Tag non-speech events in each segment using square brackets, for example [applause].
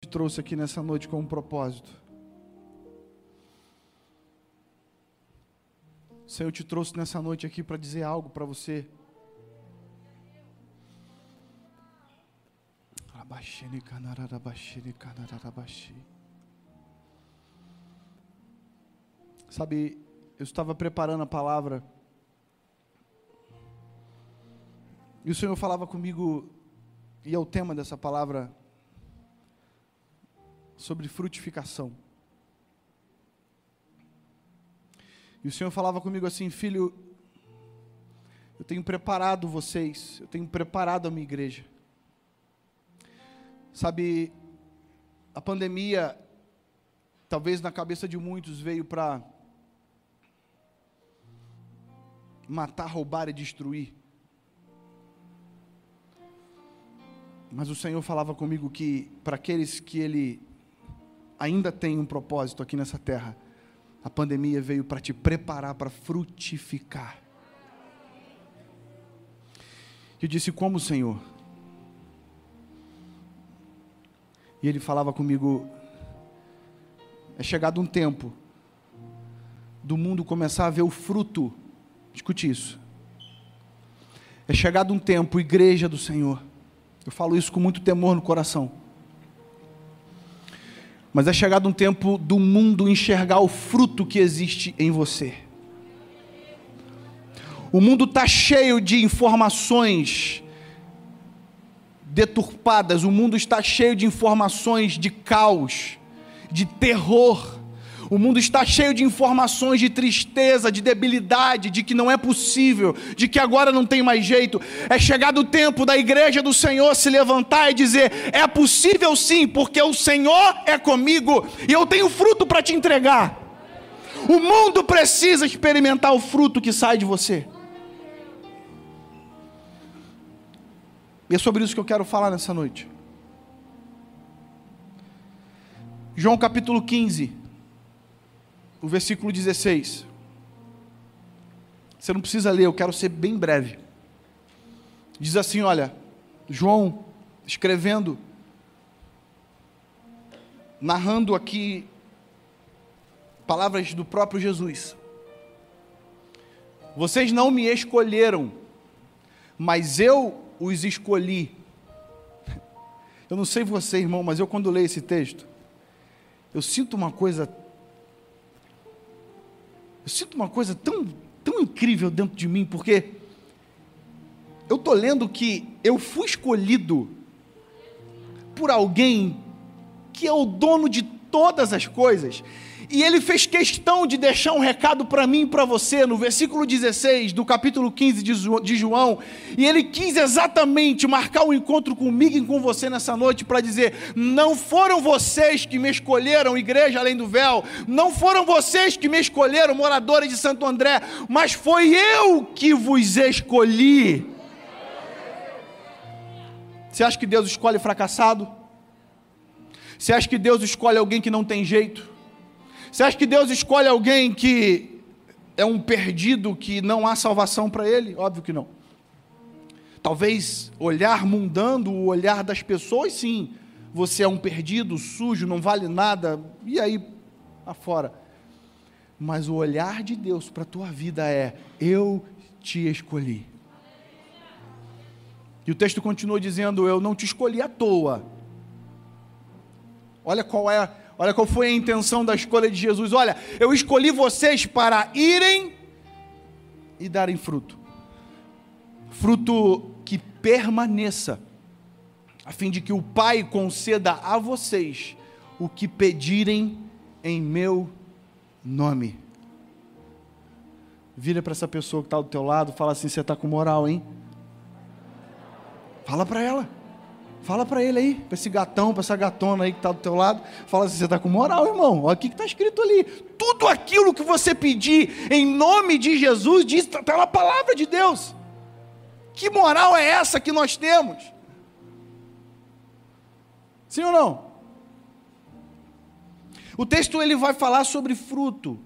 te trouxe aqui nessa noite com um propósito. Senhor te trouxe nessa noite aqui para dizer algo para você. Sabe, eu estava preparando a palavra e o Senhor falava comigo, e é o tema dessa palavra, sobre frutificação. E o Senhor falava comigo assim, filho, eu tenho preparado vocês, eu tenho preparado a minha igreja. Sabe, a pandemia, talvez na cabeça de muitos, veio para matar, roubar e destruir. Mas o Senhor falava comigo que para aqueles que Ele ainda tem um propósito aqui nessa terra. A pandemia veio para te preparar para frutificar. Eu disse: Como, Senhor? E ele falava comigo: É chegado um tempo do mundo começar a ver o fruto. Escute isso. É chegado um tempo, igreja do Senhor. Eu falo isso com muito temor no coração mas é chegado um tempo do mundo enxergar o fruto que existe em você. O mundo está cheio de informações deturpadas, o mundo está cheio de informações de caos, de terror o mundo está cheio de informações de tristeza, de debilidade, de que não é possível, de que agora não tem mais jeito. É chegado o tempo da igreja do Senhor se levantar e dizer: é possível sim, porque o Senhor é comigo e eu tenho fruto para te entregar. O mundo precisa experimentar o fruto que sai de você. E é sobre isso que eu quero falar nessa noite. João capítulo 15 o versículo 16. Você não precisa ler, eu quero ser bem breve. Diz assim: olha, João escrevendo, narrando aqui palavras do próprio Jesus. Vocês não me escolheram, mas eu os escolhi. Eu não sei você, irmão, mas eu quando leio esse texto, eu sinto uma coisa sinto uma coisa tão, tão incrível dentro de mim, porque eu estou lendo que eu fui escolhido por alguém que é o dono de todas as coisas e ele fez questão de deixar um recado para mim e para você, no versículo 16 do capítulo 15 de João. E ele quis exatamente marcar um encontro comigo e com você nessa noite para dizer: não foram vocês que me escolheram, igreja além do véu, não foram vocês que me escolheram, moradores de Santo André, mas foi eu que vos escolhi. Você acha que Deus escolhe fracassado? Você acha que Deus escolhe alguém que não tem jeito? Você acha que Deus escolhe alguém que é um perdido, que não há salvação para ele? Óbvio que não. Talvez olhar mundando, o olhar das pessoas, sim. Você é um perdido, sujo, não vale nada, e aí afora. Mas o olhar de Deus para a tua vida é: eu te escolhi. E o texto continua dizendo: Eu não te escolhi à toa. Olha qual é Olha qual foi a intenção da escolha de Jesus. Olha, eu escolhi vocês para irem e darem fruto. Fruto que permaneça, a fim de que o Pai conceda a vocês o que pedirem em meu nome. Vira para essa pessoa que está do teu lado, fala assim: você está com moral, hein? Fala para ela. Fala para ele aí, para esse gatão, para essa gatona aí que está do teu lado. Fala assim, você está com moral, irmão. Olha o que está escrito ali. Tudo aquilo que você pedir em nome de Jesus, está na palavra de Deus. Que moral é essa que nós temos? Sim ou não? O texto ele vai falar sobre fruto.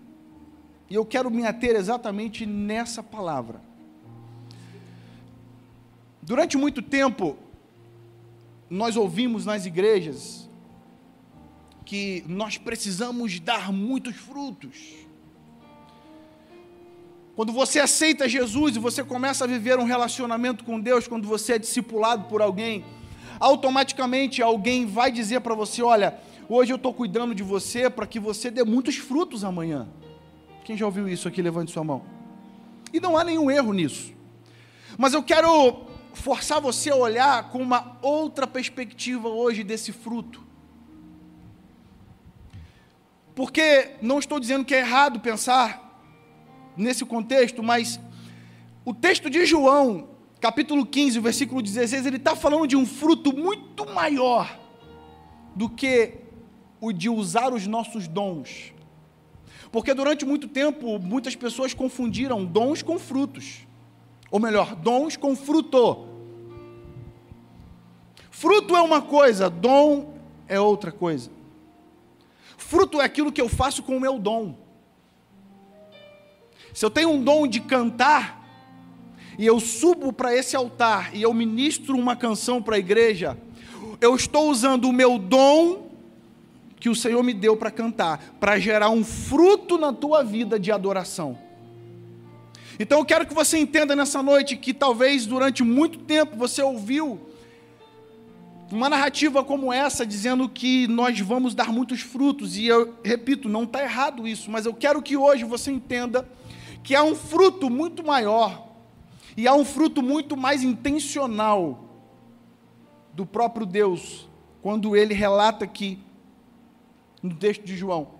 E eu quero me ater exatamente nessa palavra. Durante muito tempo, nós ouvimos nas igrejas que nós precisamos dar muitos frutos. Quando você aceita Jesus e você começa a viver um relacionamento com Deus, quando você é discipulado por alguém, automaticamente alguém vai dizer para você: Olha, hoje eu estou cuidando de você para que você dê muitos frutos amanhã. Quem já ouviu isso aqui, levante sua mão. E não há nenhum erro nisso. Mas eu quero forçar você a olhar com uma outra perspectiva hoje desse fruto. Porque não estou dizendo que é errado pensar nesse contexto, mas o texto de João, capítulo 15, versículo 16, ele está falando de um fruto muito maior do que o de usar os nossos dons. Porque durante muito tempo, muitas pessoas confundiram dons com frutos. Ou melhor, dons com fruto. Fruto é uma coisa, dom é outra coisa. Fruto é aquilo que eu faço com o meu dom. Se eu tenho um dom de cantar, e eu subo para esse altar e eu ministro uma canção para a igreja, eu estou usando o meu dom que o Senhor me deu para cantar, para gerar um fruto na tua vida de adoração. Então eu quero que você entenda nessa noite que talvez durante muito tempo você ouviu uma narrativa como essa, dizendo que nós vamos dar muitos frutos, e eu repito, não está errado isso, mas eu quero que hoje você entenda que há um fruto muito maior e há um fruto muito mais intencional do próprio Deus, quando ele relata aqui no texto de João.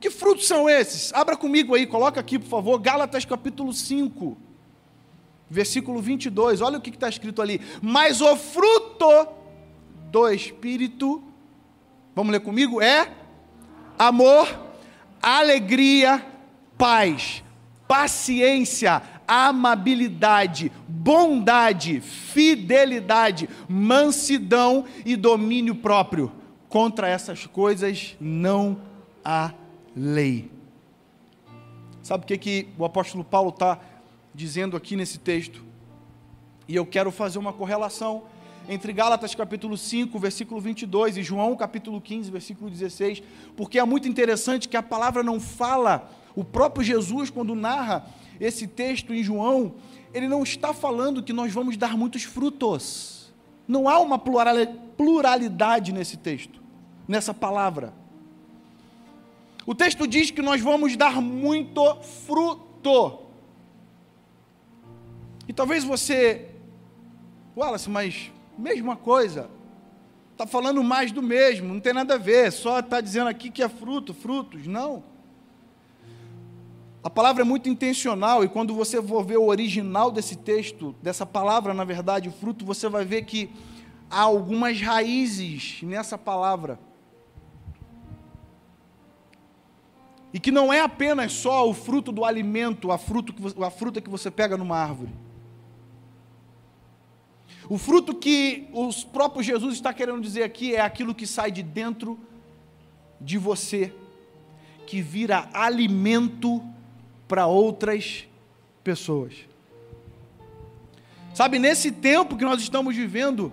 Que frutos são esses? Abra comigo aí, coloca aqui, por favor, Gálatas capítulo 5, versículo 22. Olha o que está escrito ali. Mas o fruto do Espírito, vamos ler comigo? É amor, alegria, paz, paciência, amabilidade, bondade, fidelidade, mansidão e domínio próprio. Contra essas coisas não há lei. Sabe o que, que o apóstolo Paulo está dizendo aqui nesse texto? E eu quero fazer uma correlação entre Gálatas capítulo 5, versículo 22 e João capítulo 15, versículo 16, porque é muito interessante que a palavra não fala o próprio Jesus, quando narra esse texto em João, ele não está falando que nós vamos dar muitos frutos. Não há uma pluralidade nesse texto, nessa palavra. O texto diz que nós vamos dar muito fruto. E talvez você, Wallace, mas mesma coisa, está falando mais do mesmo, não tem nada a ver, só está dizendo aqui que é fruto, frutos. Não. A palavra é muito intencional e quando você for ver o original desse texto, dessa palavra, na verdade, fruto, você vai ver que há algumas raízes nessa palavra. E que não é apenas só o fruto do alimento, a, fruto que, a fruta que você pega numa árvore. O fruto que o próprio Jesus está querendo dizer aqui é aquilo que sai de dentro de você, que vira alimento para outras pessoas. Sabe, nesse tempo que nós estamos vivendo,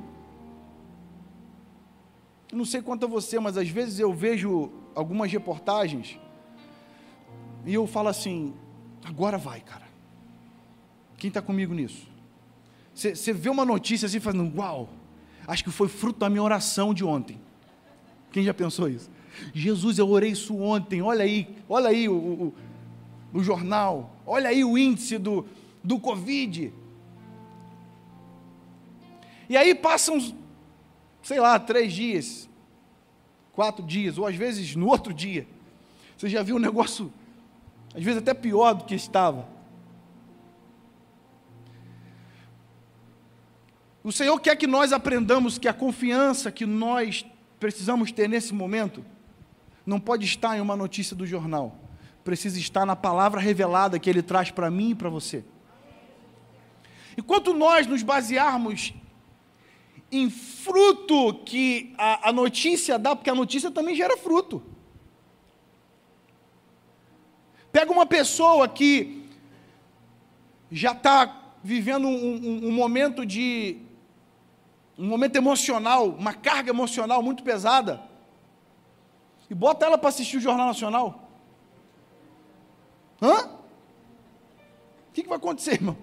não sei quanto a você, mas às vezes eu vejo algumas reportagens e eu falo assim: agora vai, cara. Quem está comigo nisso? Você vê uma notícia assim, falando, uau, acho que foi fruto da minha oração de ontem. Quem já pensou isso? Jesus, eu orei isso ontem, olha aí, olha aí o, o, no jornal. Olha aí o índice do, do Covid. E aí passam, sei lá, três dias, quatro dias, ou às vezes no outro dia. Você já viu um negócio, às vezes até pior do que estava. O Senhor quer que nós aprendamos que a confiança que nós precisamos ter nesse momento não pode estar em uma notícia do jornal precisa estar na palavra revelada que Ele traz para mim e para você. Enquanto nós nos basearmos em fruto que a, a notícia dá, porque a notícia também gera fruto. Pega uma pessoa que já está vivendo um, um, um, momento de. um momento emocional, uma carga emocional muito pesada. e bota ela para assistir o Jornal Nacional. Hã? O que, que vai acontecer, irmão?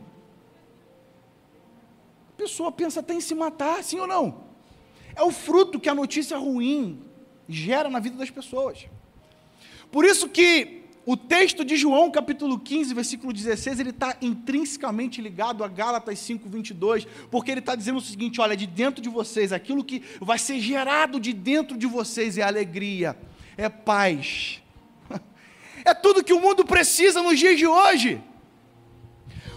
A pessoa pensa até em se matar, sim ou não? É o fruto que a notícia ruim gera na vida das pessoas. Por isso que o texto de João, capítulo 15, versículo 16, ele está intrinsecamente ligado a Gálatas 5, 22, porque ele está dizendo o seguinte: olha, de dentro de vocês, aquilo que vai ser gerado de dentro de vocês é alegria, é paz, [laughs] é tudo que o mundo precisa nos dias de hoje.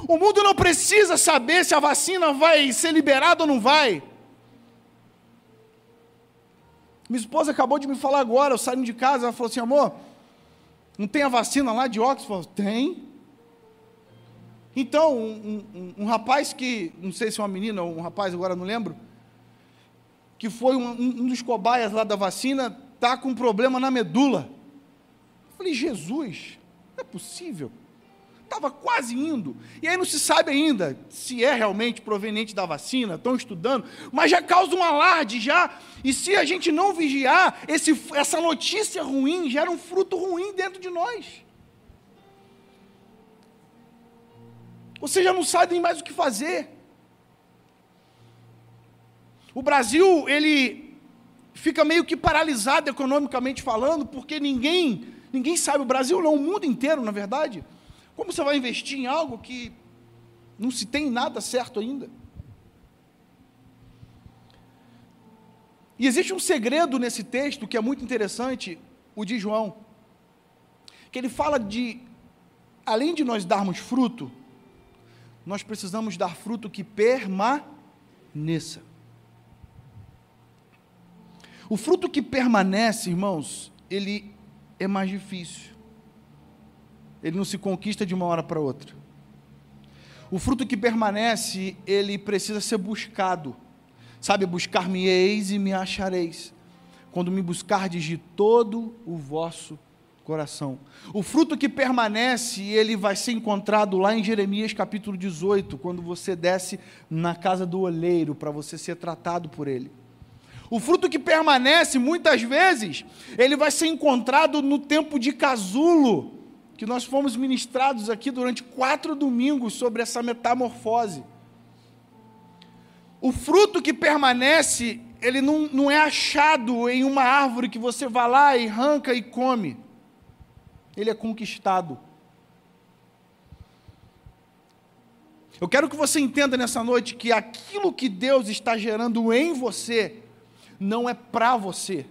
O mundo não precisa saber se a vacina vai ser liberada ou não vai. Minha esposa acabou de me falar agora, eu saindo de casa, ela falou assim: amor, não tem a vacina lá de Oxford? Tem. Então, um, um, um, rapaz que, não sei se é uma menina ou um rapaz, agora não lembro, que foi um, um dos cobaias lá da vacina, está com um problema na medula. Eu falei, Jesus, não é possível estava quase indo. E aí não se sabe ainda se é realmente proveniente da vacina, estão estudando, mas já causa um alarde já. E se a gente não vigiar, esse, essa notícia ruim gera um fruto ruim dentro de nós. Você já não sabe mais o que fazer. O Brasil, ele fica meio que paralisado economicamente falando, porque ninguém, ninguém sabe, o Brasil não, o mundo inteiro, na verdade, como você vai investir em algo que não se tem nada certo ainda? E existe um segredo nesse texto que é muito interessante, o de João, que ele fala de, além de nós darmos fruto, nós precisamos dar fruto que permaneça. O fruto que permanece, irmãos, ele é mais difícil ele não se conquista de uma hora para outra. O fruto que permanece, ele precisa ser buscado. Sabe, buscar-me-eis e me achareis, quando me buscardes de todo o vosso coração. O fruto que permanece, ele vai ser encontrado lá em Jeremias capítulo 18, quando você desce na casa do oleiro para você ser tratado por ele. O fruto que permanece, muitas vezes, ele vai ser encontrado no tempo de casulo, que nós fomos ministrados aqui durante quatro domingos sobre essa metamorfose. O fruto que permanece, ele não, não é achado em uma árvore que você vai lá e arranca e come. Ele é conquistado. Eu quero que você entenda nessa noite que aquilo que Deus está gerando em você não é para você,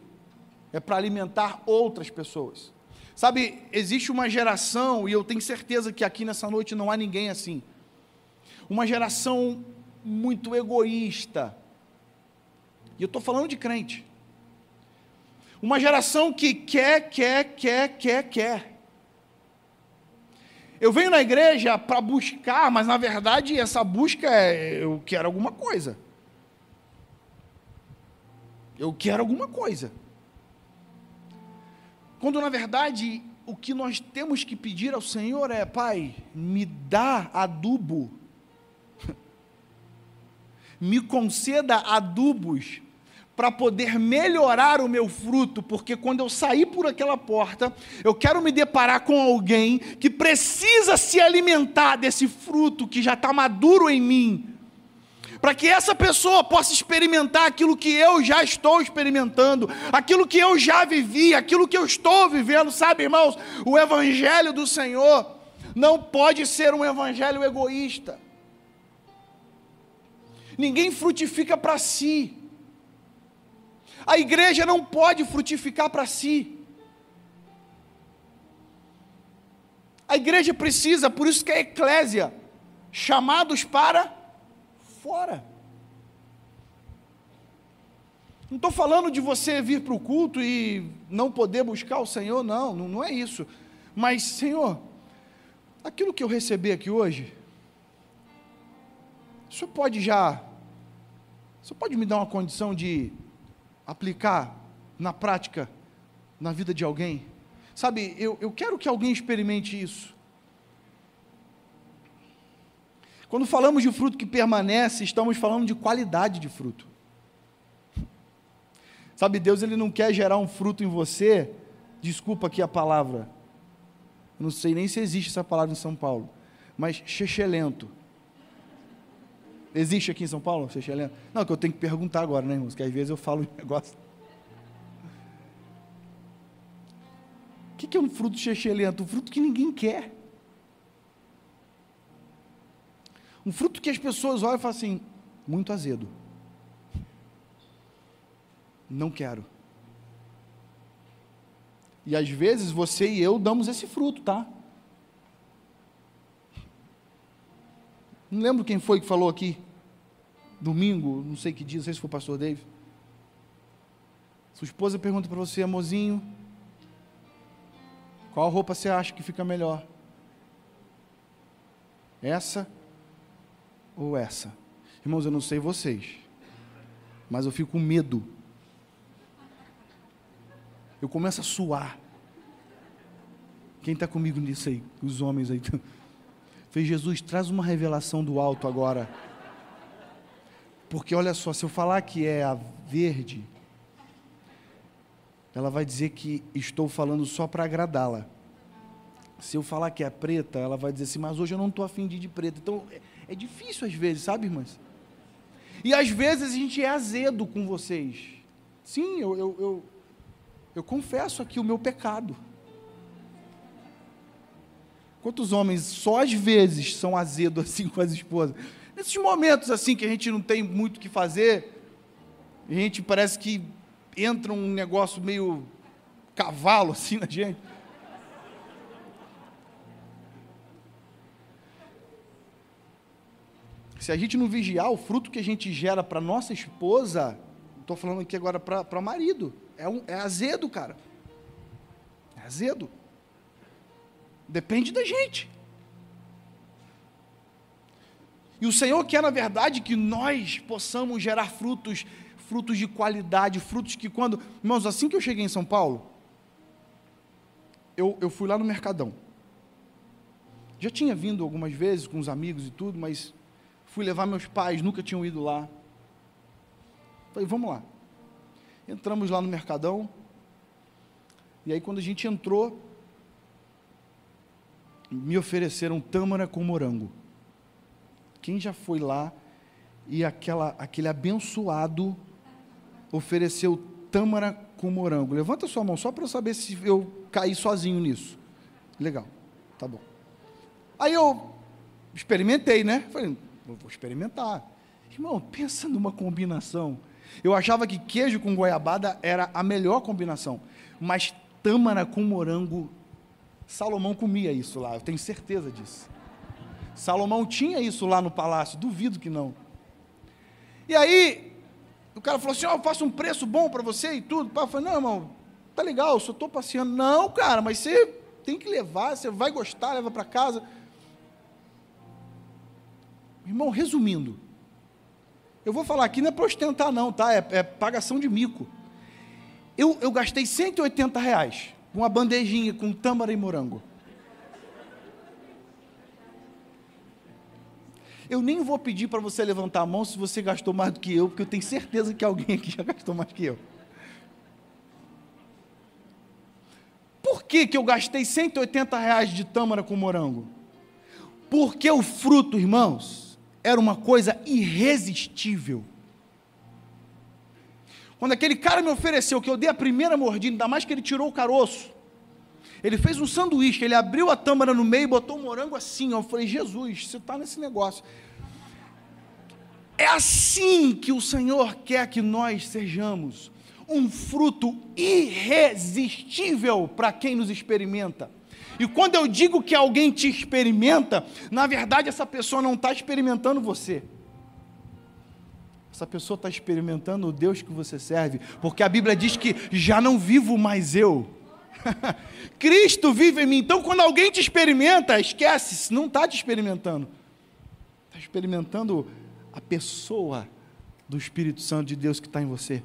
é para alimentar outras pessoas. Sabe, existe uma geração, e eu tenho certeza que aqui nessa noite não há ninguém assim. Uma geração muito egoísta. E eu estou falando de crente. Uma geração que quer, quer, quer, quer, quer. Eu venho na igreja para buscar, mas na verdade essa busca é eu quero alguma coisa. Eu quero alguma coisa. Quando na verdade o que nós temos que pedir ao Senhor é: Pai, me dá adubo, [laughs] me conceda adubos para poder melhorar o meu fruto, porque quando eu sair por aquela porta, eu quero me deparar com alguém que precisa se alimentar desse fruto que já está maduro em mim para que essa pessoa possa experimentar aquilo que eu já estou experimentando, aquilo que eu já vivi, aquilo que eu estou vivendo, sabe, irmãos? O Evangelho do Senhor não pode ser um evangelho egoísta. Ninguém frutifica para si. A igreja não pode frutificar para si. A igreja precisa, por isso que a eclésia, chamados para fora. Não estou falando de você vir para o culto e não poder buscar o Senhor, não, não é isso. Mas, Senhor, aquilo que eu recebi aqui hoje, o Senhor pode já, o Senhor pode me dar uma condição de aplicar na prática, na vida de alguém? Sabe, eu, eu quero que alguém experimente isso. Quando falamos de fruto que permanece, estamos falando de qualidade de fruto. Sabe, Deus ele não quer gerar um fruto em você desculpa aqui a palavra, não sei nem se existe essa palavra em São Paulo, mas chechelento. Existe aqui em São Paulo, chechelento? Não, que eu tenho que perguntar agora, né, irmãos? Que às vezes eu falo um [laughs] negócio. O que é um fruto chechelento? Um fruto que ninguém quer. Um fruto que as pessoas olham e falam assim, muito azedo. Não quero. E às vezes você e eu damos esse fruto, tá? Não lembro quem foi que falou aqui. Domingo, não sei que dia, não sei se foi o pastor David. Sua esposa pergunta para você, amorzinho, qual roupa você acha que fica melhor? Essa ou essa? Irmãos, eu não sei vocês, mas eu fico com medo eu começo a suar. Quem está comigo nisso aí? Os homens aí. [laughs] Fez Jesus, traz uma revelação do alto agora. Porque olha só, se eu falar que é a verde, ela vai dizer que estou falando só para agradá-la. Se eu falar que é preta, ela vai dizer assim, mas hoje eu não estou afim de ir de preta. Então, é, difícil às vezes, sabe, irmãs? E às vezes a gente é azedo com vocês. Sim, eu, eu, eu eu confesso aqui o meu pecado. Quantos homens só às vezes são azedos [laughs] assim com as esposas? Nesses momentos assim que a gente não tem muito o que fazer, a gente parece que entra um negócio meio cavalo assim na gente. Se a gente não vigiar, o fruto que a gente gera para nossa esposa, estou falando aqui agora para marido, é, um, é azedo, cara. É azedo. Depende da gente. E o Senhor quer, na verdade, que nós possamos gerar frutos, frutos de qualidade, frutos que quando. Irmãos, assim que eu cheguei em São Paulo, eu, eu fui lá no Mercadão. Já tinha vindo algumas vezes com os amigos e tudo, mas fui levar meus pais, nunca tinham ido lá. Falei, vamos lá. Entramos lá no Mercadão. E aí, quando a gente entrou, me ofereceram tâmara com morango. Quem já foi lá e aquela, aquele abençoado ofereceu tâmara com morango? Levanta sua mão só para eu saber se eu caí sozinho nisso. Legal, tá bom. Aí eu experimentei, né? Falei, vou experimentar. Irmão, pensa numa combinação. Eu achava que queijo com goiabada era a melhor combinação, mas tâmara com morango, Salomão comia isso lá, eu tenho certeza disso. Salomão tinha isso lá no palácio, duvido que não. E aí, o cara falou assim: oh, eu faço um preço bom para você e tudo. Eu falei: não, irmão, tá legal, eu só estou passeando. Não, cara, mas você tem que levar, você vai gostar, leva para casa. Irmão, resumindo, eu vou falar aqui, não é para ostentar, não, tá? É, é, pagação de mico. Eu, eu gastei 180 reais com uma bandejinha com tâmara e morango. Eu nem vou pedir para você levantar a mão se você gastou mais do que eu, porque eu tenho certeza que alguém aqui já gastou mais que eu. Por que, que eu gastei 180 reais de tâmara com morango? Porque o fruto, irmãos, era uma coisa irresistível. Quando aquele cara me ofereceu que eu dei a primeira mordida, ainda mais que ele tirou o caroço, ele fez um sanduíche, ele abriu a tâmara no meio e botou o morango assim. Eu falei, Jesus, você está nesse negócio. É assim que o Senhor quer que nós sejamos um fruto irresistível para quem nos experimenta. E quando eu digo que alguém te experimenta, na verdade essa pessoa não está experimentando você. Essa pessoa está experimentando o Deus que você serve, porque a Bíblia diz que já não vivo mais eu. [laughs] Cristo vive em mim. Então, quando alguém te experimenta, esquece, não está te experimentando. Está experimentando a pessoa do Espírito Santo de Deus que está em você.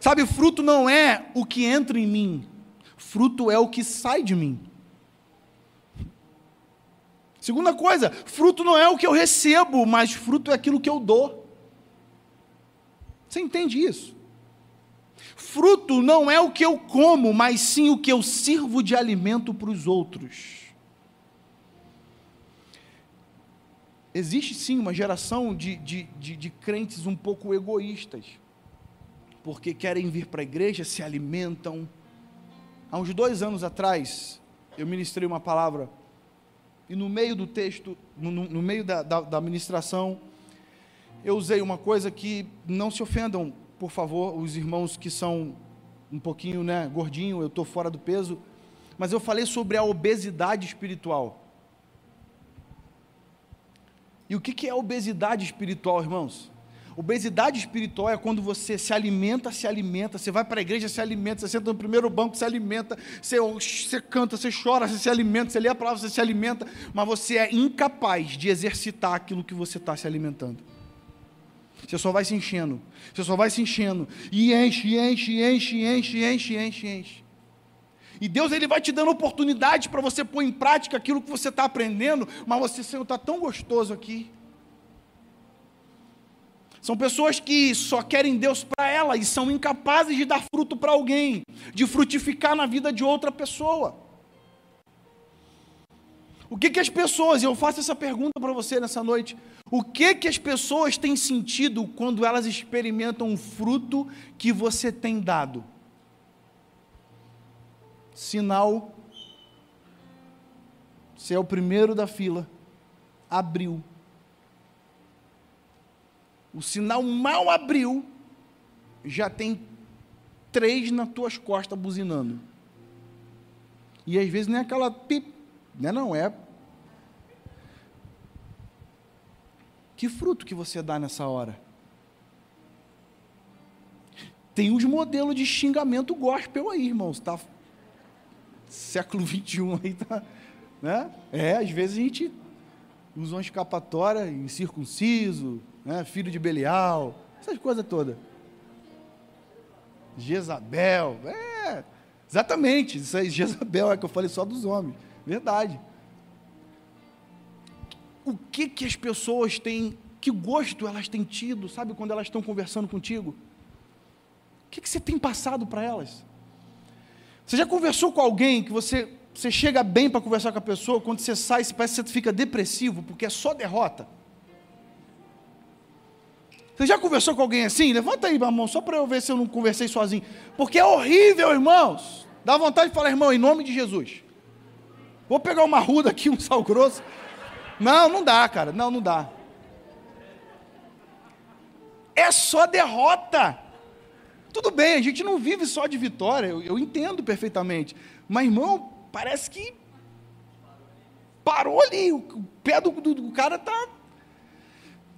Sabe, fruto não é o que entra em mim, fruto é o que sai de mim. Segunda coisa, fruto não é o que eu recebo, mas fruto é aquilo que eu dou. Você entende isso? Fruto não é o que eu como, mas sim o que eu sirvo de alimento para os outros. Existe sim uma geração de, de, de, de crentes um pouco egoístas, porque querem vir para a igreja, se alimentam. Há uns dois anos atrás, eu ministrei uma palavra, e no meio do texto, no, no meio da, da, da ministração, eu usei uma coisa que não se ofendam, por favor, os irmãos que são um pouquinho né, gordinho, eu estou fora do peso, mas eu falei sobre a obesidade espiritual. E o que é obesidade espiritual, irmãos? Obesidade espiritual é quando você se alimenta, se alimenta, você vai para a igreja, se alimenta, você senta no primeiro banco, se alimenta, você, você canta, você chora, você se alimenta, você lê a palavra, você se alimenta, mas você é incapaz de exercitar aquilo que você está se alimentando. Você só vai se enchendo, você só vai se enchendo, e enche, enche, enche, enche, enche, enche, enche. E Deus ele vai te dando oportunidade para você pôr em prática aquilo que você está aprendendo, mas você, Senhor, está tão gostoso aqui. São pessoas que só querem Deus para ela e são incapazes de dar fruto para alguém, de frutificar na vida de outra pessoa. O que, que as pessoas, eu faço essa pergunta para você nessa noite, o que, que as pessoas têm sentido quando elas experimentam o fruto que você tem dado? Sinal, você é o primeiro da fila, abriu o sinal mal abriu, já tem três nas tuas costas buzinando. E às vezes nem é aquela pip, né? Não é. Que fruto que você dá nessa hora? Tem os modelos de xingamento gospel aí, irmãos, tá? Século 21 aí tá, né? É, às vezes a gente usa uma escapatória incircunciso, né? filho de Belial, essas coisas todas. Jezabel, é, exatamente, isso aí, [laughs] Jezabel é que eu falei só dos homens, verdade. O que que as pessoas têm, que gosto elas têm tido, sabe, quando elas estão conversando contigo? O que, que você tem passado para elas? Você já conversou com alguém que você, você chega bem para conversar com a pessoa, quando você sai, parece que você fica depressivo, porque é só derrota? Você já conversou com alguém assim? Levanta aí, irmão, só para eu ver se eu não conversei sozinho. Porque é horrível, irmãos. Dá vontade de falar, irmão, em nome de Jesus. Vou pegar uma ruda aqui, um sal grosso. Não, não dá, cara. Não, não dá. É só derrota. Tudo bem, a gente não vive só de vitória, eu, eu entendo perfeitamente. Mas, irmão, parece que parou ali, o, pé do, do, do cara está.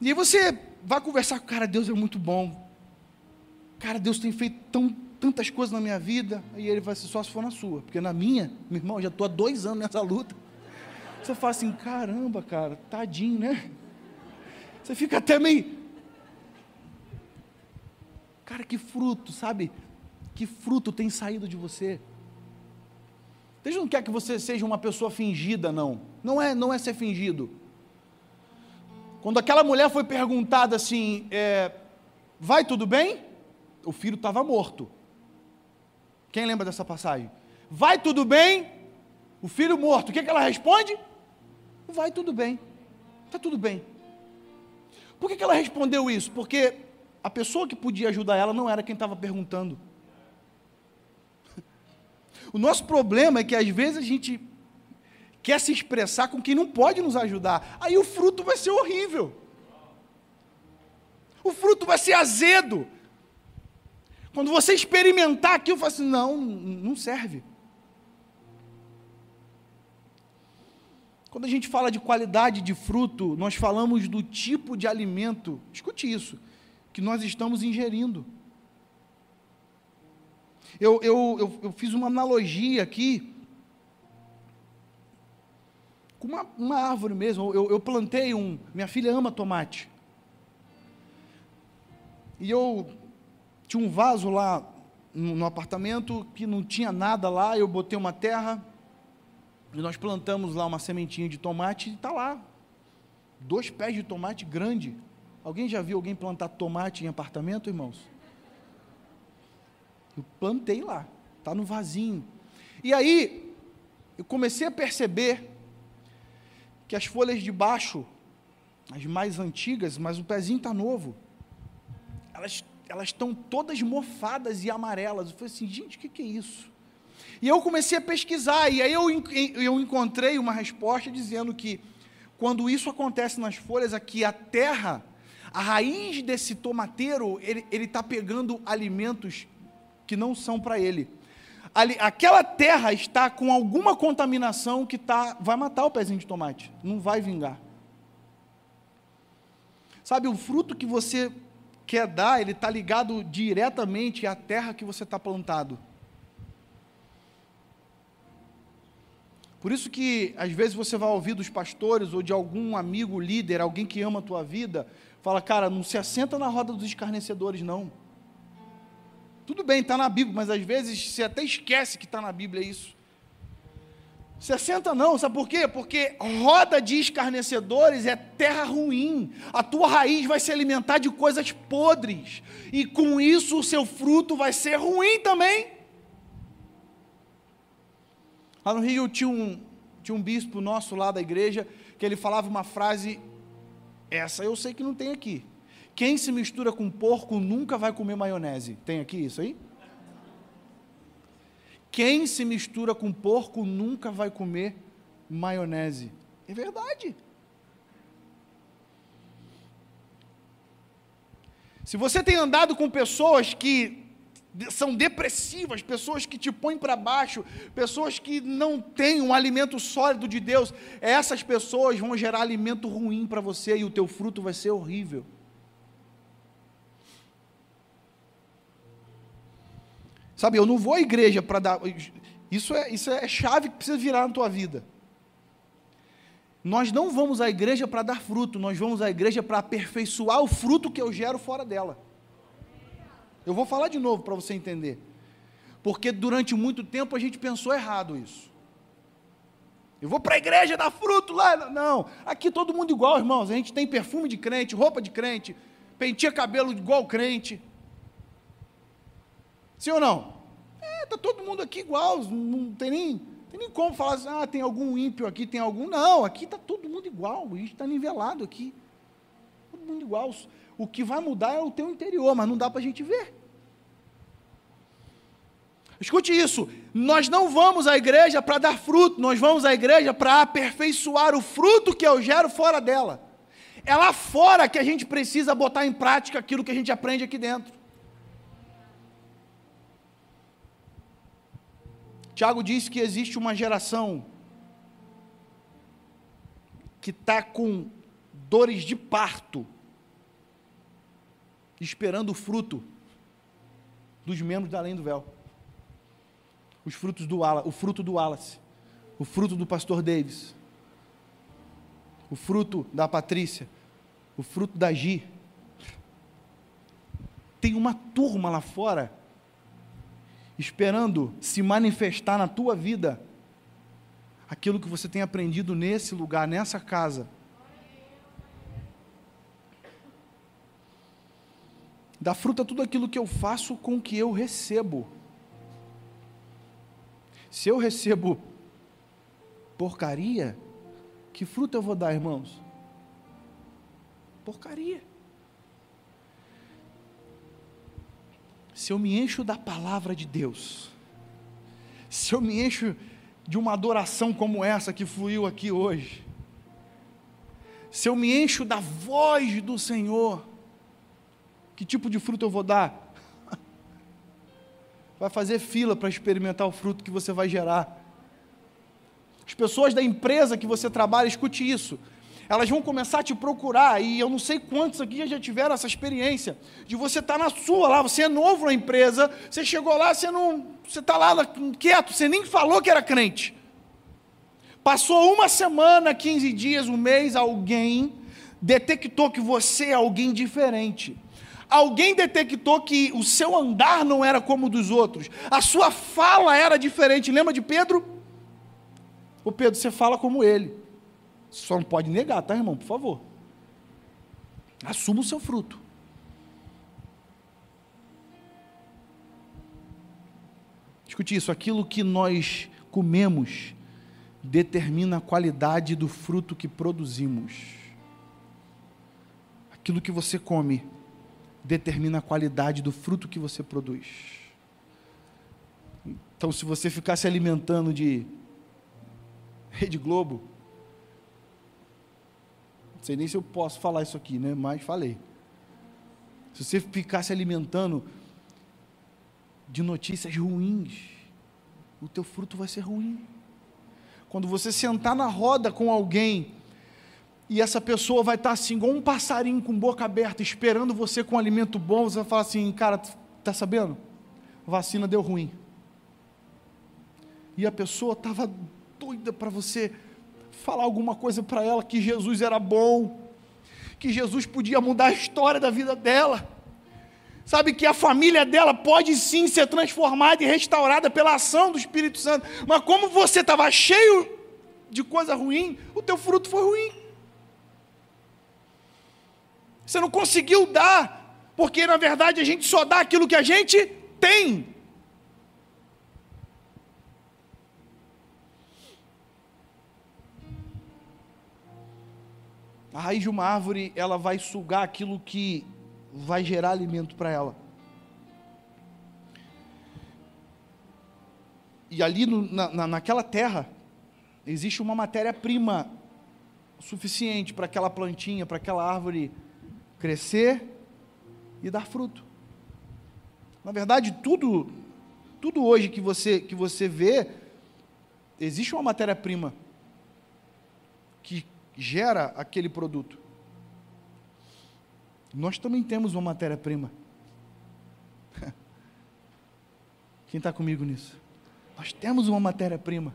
E aí você vai conversar com o cara, Deus é muito bom. Cara, Deus tem feito tão, tantas coisas na minha vida. Aí ele vai ser só se for na sua. Porque na minha, meu irmão, já estou há dois anos nessa luta. Você fala assim, caramba, cara, tadinho, né? Você fica até meio. Cara, que fruto, sabe? Que fruto tem saído de você? Deus não quer que você seja uma pessoa fingida, não. Não é, não é ser fingido. Quando aquela mulher foi perguntada assim: é, vai tudo bem? O filho estava morto. Quem lembra dessa passagem? Vai tudo bem? O filho morto. O que, que ela responde? Vai tudo bem. Está tudo bem. Por que, que ela respondeu isso? Porque a pessoa que podia ajudar ela não era quem estava perguntando. [laughs] O nosso problema é que às vezes a gente quer se expressar com quem não pode nos ajudar. Aí o fruto vai ser horrível. O fruto vai ser azedo. Quando você experimentar aquilo, fala assim: não, não serve. Quando a gente fala de qualidade de fruto, nós falamos do tipo de alimento, escute isso, que nós estamos ingerindo. Eu, eu, eu, eu fiz uma analogia aqui com uma, uma árvore mesmo. Eu, eu plantei um. Minha filha ama tomate. E eu tinha um vaso lá no, no apartamento que não tinha nada lá. Eu botei uma terra e nós plantamos lá uma sementinha de tomate e está lá. Dois pés de tomate grande. Alguém já viu alguém plantar tomate em apartamento, irmãos? Eu plantei lá, está no vasinho. E aí, eu comecei a perceber que as folhas de baixo, as mais antigas, mas o pezinho está novo, elas elas estão todas mofadas e amarelas. Eu falei assim, gente, o que, que é isso? E eu comecei a pesquisar, e aí eu, eu encontrei uma resposta dizendo que quando isso acontece nas folhas, aqui a terra, a raiz desse tomateiro, ele está pegando alimentos que não são para ele. Ali, aquela terra está com alguma contaminação que tá, vai matar o pezinho de tomate, não vai vingar. Sabe, o fruto que você quer dar, ele está ligado diretamente à terra que você está plantado. Por isso que às vezes você vai ouvir dos pastores ou de algum amigo líder, alguém que ama a tua vida, fala, cara, não se assenta na roda dos escarnecedores, não. Tudo bem, está na Bíblia, mas às vezes você até esquece que está na Bíblia isso. 60 não, sabe por quê? Porque roda de escarnecedores é terra ruim. A tua raiz vai se alimentar de coisas podres. E com isso o seu fruto vai ser ruim também. Lá no Rio tinha um, tinha um bispo nosso lá da igreja que ele falava uma frase, essa eu sei que não tem aqui. Quem se mistura com porco nunca vai comer maionese. Tem aqui isso aí? Quem se mistura com porco nunca vai comer maionese. É verdade. Se você tem andado com pessoas que são depressivas, pessoas que te põem para baixo, pessoas que não têm um alimento sólido de Deus, essas pessoas vão gerar alimento ruim para você e o teu fruto vai ser horrível. Sabe, eu não vou à igreja para dar. Isso é, isso é chave que precisa virar na tua vida. Nós não vamos à igreja para dar fruto, nós vamos à igreja para aperfeiçoar o fruto que eu gero fora dela. Eu vou falar de novo para você entender. Porque durante muito tempo a gente pensou errado isso. Eu vou para a igreja dar fruto lá. Não, aqui todo mundo igual, irmãos. A gente tem perfume de crente, roupa de crente, penteia cabelo igual crente. Sim ou não? É, está todo mundo aqui igual, não tem nem, tem nem como falar assim, ah, tem algum ímpio aqui, tem algum. Não, aqui está todo mundo igual, gente está nivelado aqui. Todo mundo igual. O que vai mudar é o teu interior, mas não dá para a gente ver. Escute isso, nós não vamos à igreja para dar fruto, nós vamos à igreja para aperfeiçoar o fruto que eu gero fora dela. É lá fora que a gente precisa botar em prática aquilo que a gente aprende aqui dentro. Tiago diz que existe uma geração que está com dores de parto, esperando o fruto dos membros da além do véu. Os frutos do o fruto do Wallace, o fruto do pastor Davis, o fruto da Patrícia, o fruto da Gi. Tem uma turma lá fora esperando se manifestar na tua vida aquilo que você tem aprendido nesse lugar, nessa casa. Dá fruta tudo aquilo que eu faço com que eu recebo. Se eu recebo porcaria, que fruta eu vou dar, irmãos? Porcaria. Se eu me encho da palavra de Deus, se eu me encho de uma adoração como essa que fluiu aqui hoje, se eu me encho da voz do Senhor, que tipo de fruto eu vou dar? [laughs] Vai fazer fila para experimentar o fruto que você vai gerar. As pessoas da empresa que você trabalha, escute isso elas vão começar a te procurar, e eu não sei quantos aqui já tiveram essa experiência, de você estar tá na sua lá, você é novo na empresa, você chegou lá, você não, você está lá quieto, você nem falou que era crente. Passou uma semana, 15 dias, um mês, alguém detectou que você é alguém diferente. Alguém detectou que o seu andar não era como o dos outros, a sua fala era diferente. Lembra de Pedro? O Pedro, você fala como ele. Só não pode negar, tá, irmão? Por favor. Assuma o seu fruto. Escute isso: aquilo que nós comemos determina a qualidade do fruto que produzimos. Aquilo que você come determina a qualidade do fruto que você produz. Então, se você ficar se alimentando de Rede Globo, sei nem se eu posso falar isso aqui, né? Mas falei. Se você ficar se alimentando de notícias ruins, o teu fruto vai ser ruim. Quando você sentar na roda com alguém e essa pessoa vai estar assim, igual um passarinho com boca aberta, esperando você com um alimento bom, você vai falar assim, cara, tá sabendo? vacina deu ruim. E a pessoa estava doida para você falar alguma coisa para ela que Jesus era bom, que Jesus podia mudar a história da vida dela. Sabe que a família dela pode sim ser transformada e restaurada pela ação do Espírito Santo, mas como você estava cheio de coisa ruim, o teu fruto foi ruim. Você não conseguiu dar, porque na verdade a gente só dá aquilo que a gente tem. A raiz de uma árvore, ela vai sugar aquilo que vai gerar alimento para ela. E ali no, na, naquela terra, existe uma matéria-prima suficiente para aquela plantinha, para aquela árvore crescer e dar fruto. Na verdade, tudo, tudo hoje que você, que você vê, existe uma matéria-prima que gera aquele produto. Nós também temos uma matéria-prima. [laughs] Quem está comigo nisso? Nós temos uma matéria-prima.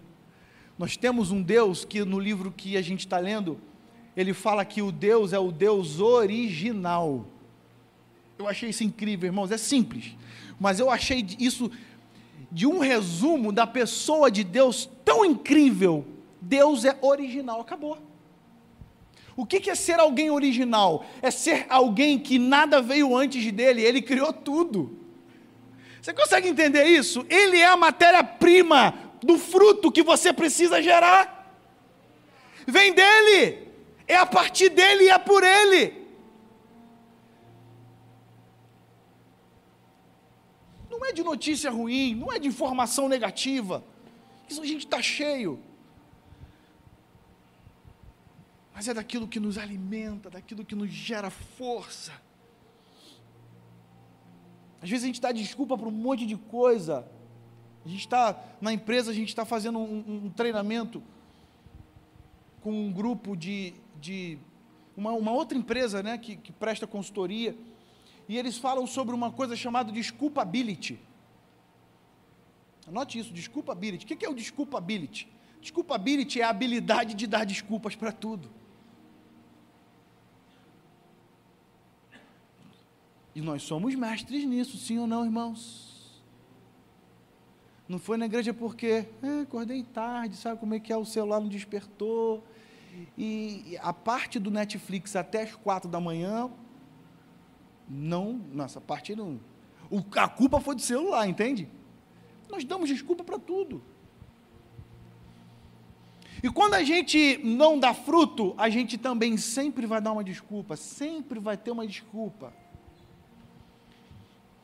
Nós temos um Deus que no livro que a gente está lendo, ele fala que o Deus é o Deus original. Eu achei isso incrível, irmãos. É simples, mas eu achei isso de um resumo da pessoa de Deus tão incrível. Deus é original, acabou. O que é ser alguém original? É ser alguém que nada veio antes dele, ele criou tudo. Você consegue entender isso? Ele é a matéria-prima do fruto que você precisa gerar. Vem dele, é a partir dele e é por ele. Não é de notícia ruim, não é de informação negativa. Isso a gente está cheio mas é daquilo que nos alimenta, daquilo que nos gera força. Às vezes a gente dá desculpa para um monte de coisa. A gente está na empresa, a gente está fazendo um, um, treinamento com um grupo de, de uma, uma, outra empresa né, que, que presta consultoria, e eles falam sobre uma coisa chamada desculpability. Anote isso, desculpability. O que é o desculpability? Desculpability é a habilidade de dar desculpas para tudo. E nós somos mestres nisso, sim ou não, irmãos? Não foi na igreja porque é, acordei tarde, sabe como é que é? O celular não despertou. E a parte do Netflix até as quatro da manhã, não, nossa, parte não. O, a culpa foi do celular, entende? Nós damos desculpa para tudo. E quando a gente não dá fruto, a gente também sempre vai dar uma desculpa, sempre vai ter uma desculpa.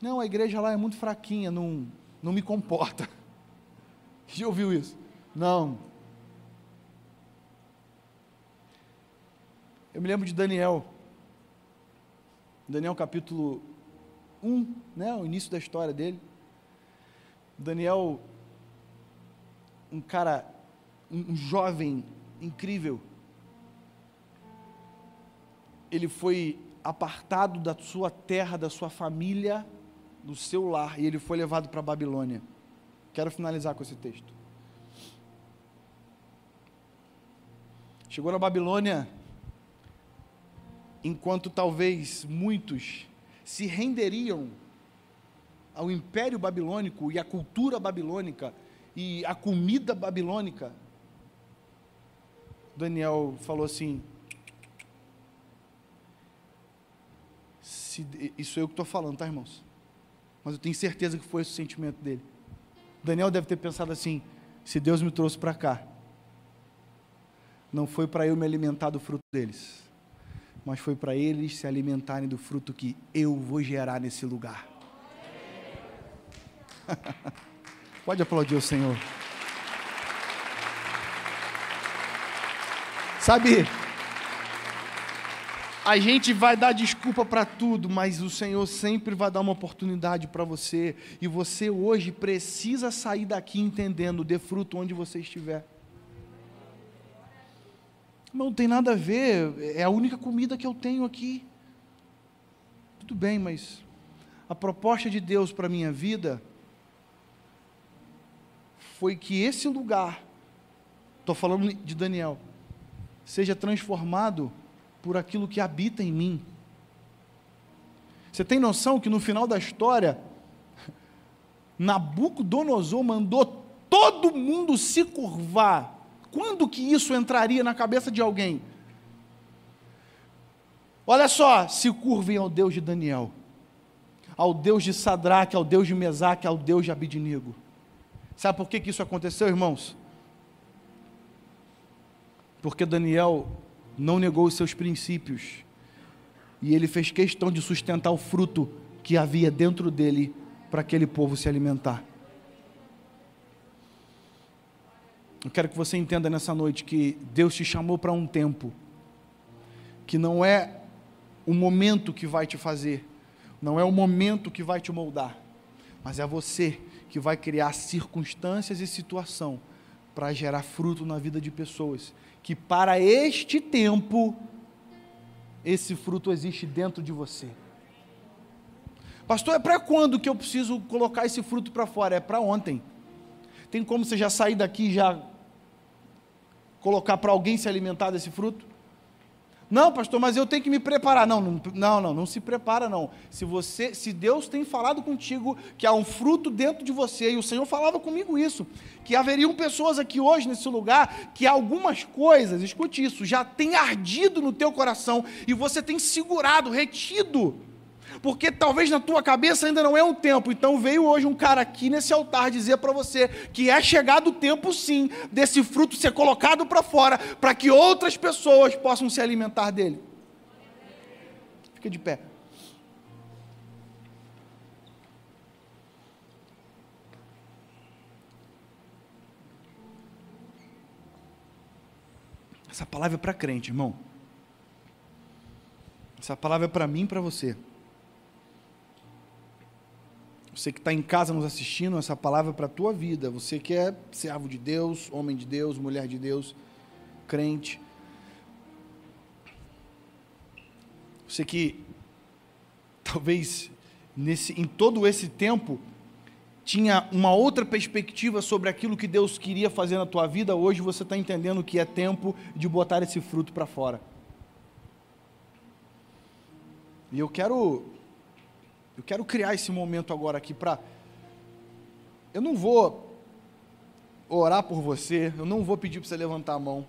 Não, a igreja lá é muito fraquinha, não, não me comporta. [laughs] Já ouviu isso? Não. Eu me lembro de Daniel. Daniel capítulo 1, né, o início da história dele. Daniel, um cara, um jovem incrível. Ele foi apartado da sua terra, da sua família, do seu lar e ele foi levado para a Babilônia. Quero finalizar com esse texto. Chegou na Babilônia, enquanto talvez muitos se renderiam ao império babilônico e à cultura babilônica e à comida babilônica, Daniel falou assim: isso é eu que estou falando, tá, irmãos? Mas eu tenho certeza que foi esse o sentimento dele. Daniel deve ter pensado assim: se Deus me trouxe para cá, não foi para eu me alimentar do fruto deles, mas foi para eles se alimentarem do fruto que eu vou gerar nesse lugar. [laughs] Pode aplaudir o Senhor. Sabe, a gente vai dar desculpa para tudo, mas o Senhor sempre vai dar uma oportunidade para você. E você hoje precisa sair daqui entendendo, dê fruto onde você estiver. Não tem nada a ver, é a única comida que eu tenho aqui. Tudo bem, mas a proposta de Deus para a minha vida foi que esse lugar, estou falando de Daniel, seja transformado por aquilo que habita em mim. Você tem noção que no final da história, Nabucodonosor mandou todo mundo se curvar. Quando que isso entraria na cabeça de alguém? Olha só, se curvem ao Deus de Daniel, ao Deus de Sadraque, ao Deus de Mesaque, ao Deus de Abidinigo. Sabe por que, que isso aconteceu, irmãos? Porque Daniel não negou os seus princípios. E ele fez questão de sustentar o fruto que havia dentro dele para aquele povo se alimentar. Eu quero que você entenda nessa noite que Deus te chamou para um tempo que não é o momento que vai te fazer, não é o momento que vai te moldar, mas é você que vai criar circunstâncias e situação para gerar fruto na vida de pessoas que para este tempo esse fruto existe dentro de você. Pastor, é para quando que eu preciso colocar esse fruto para fora? É para ontem. Tem como você já sair daqui e já colocar para alguém se alimentar desse fruto? Não, pastor, mas eu tenho que me preparar. Não, não, não, não, não se prepara não. Se você, se Deus tem falado contigo que há um fruto dentro de você, e o Senhor falava comigo isso, que haveriam pessoas aqui hoje nesse lugar que algumas coisas, escute isso, já tem ardido no teu coração e você tem segurado, retido porque talvez na tua cabeça ainda não é um tempo. Então veio hoje um cara aqui nesse altar dizer para você que é chegado o tempo sim desse fruto ser colocado para fora, para que outras pessoas possam se alimentar dele. Fica de pé. Essa palavra é para crente, irmão. Essa palavra é para mim e para você. Você que está em casa nos assistindo, essa palavra é para a tua vida. Você que é servo de Deus, homem de Deus, mulher de Deus, crente. Você que talvez nesse, em todo esse tempo tinha uma outra perspectiva sobre aquilo que Deus queria fazer na tua vida, hoje você está entendendo que é tempo de botar esse fruto para fora. E eu quero eu quero criar esse momento agora aqui para. Eu não vou orar por você, eu não vou pedir para você levantar a mão.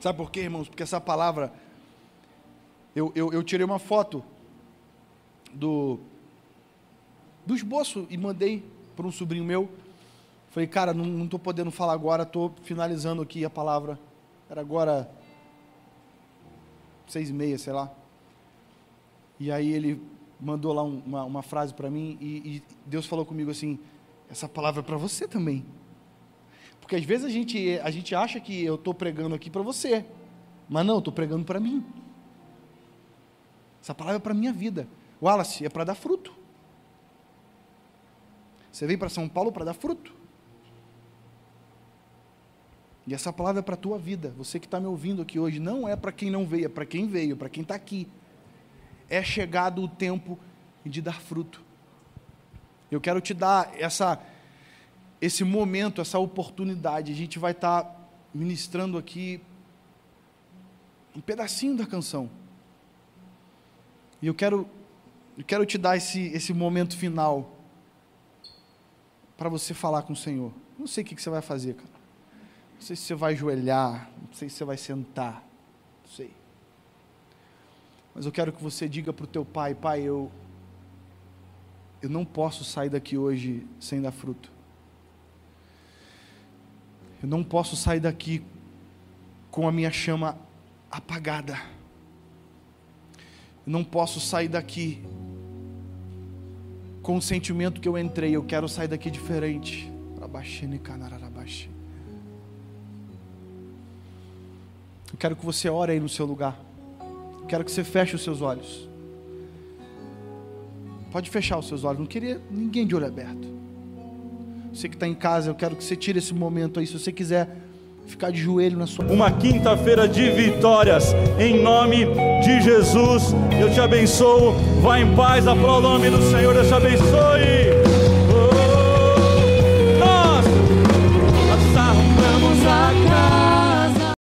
Sabe por quê, irmãos? Porque essa palavra. Eu, eu, eu tirei uma foto do, do esboço e mandei para um sobrinho meu. Falei, cara, não estou podendo falar agora, estou finalizando aqui a palavra. Era agora seis e meia, sei lá. E aí ele mandou lá um, uma, uma, frase para mim e, e, Deus falou comigo assim: essa palavra é para você também. Porque às vezes a gente, a gente acha que eu estou pregando aqui para você, mas não, estou pregando para mim. Essa palavra é para a minha vida. Wallace, é para dar fruto. Você veio para São Paulo para dar fruto. E essa palavra é para a tua vida. Você que está me ouvindo aqui hoje, não é para quem não veio, é para quem veio, para quem está aqui é chegado o tempo de dar fruto. Eu quero te dar essa, esse momento, essa oportunidade. A gente vai estar tá ministrando aqui um pedacinho da canção. E eu quero, eu quero te dar esse, esse momento final para você falar com o Senhor. Não sei o que você vai fazer, cara. Não sei se você vai ajoelhar, não sei se você vai sentar, não sei. Mas eu quero que você diga para o teu pai, pai, eu, eu não posso sair daqui hoje sem dar fruto. Eu não posso sair daqui com a minha chama apagada. Eu não posso sair daqui com o sentimento que eu entrei. Eu quero sair daqui diferente. Eu quero que você ore aí no seu lugar. Eu quero que você feche os seus olhos. Pode fechar os seus olhos. Não queria ninguém de olho aberto. Você que está em casa, eu quero que você tire esse momento aí. Se você quiser ficar de joelho na sua. Uma quinta-feira de vitórias, em nome de Jesus. Eu te abençoo. Vá em paz, aplauda o nome do Senhor. Deus te abençoe.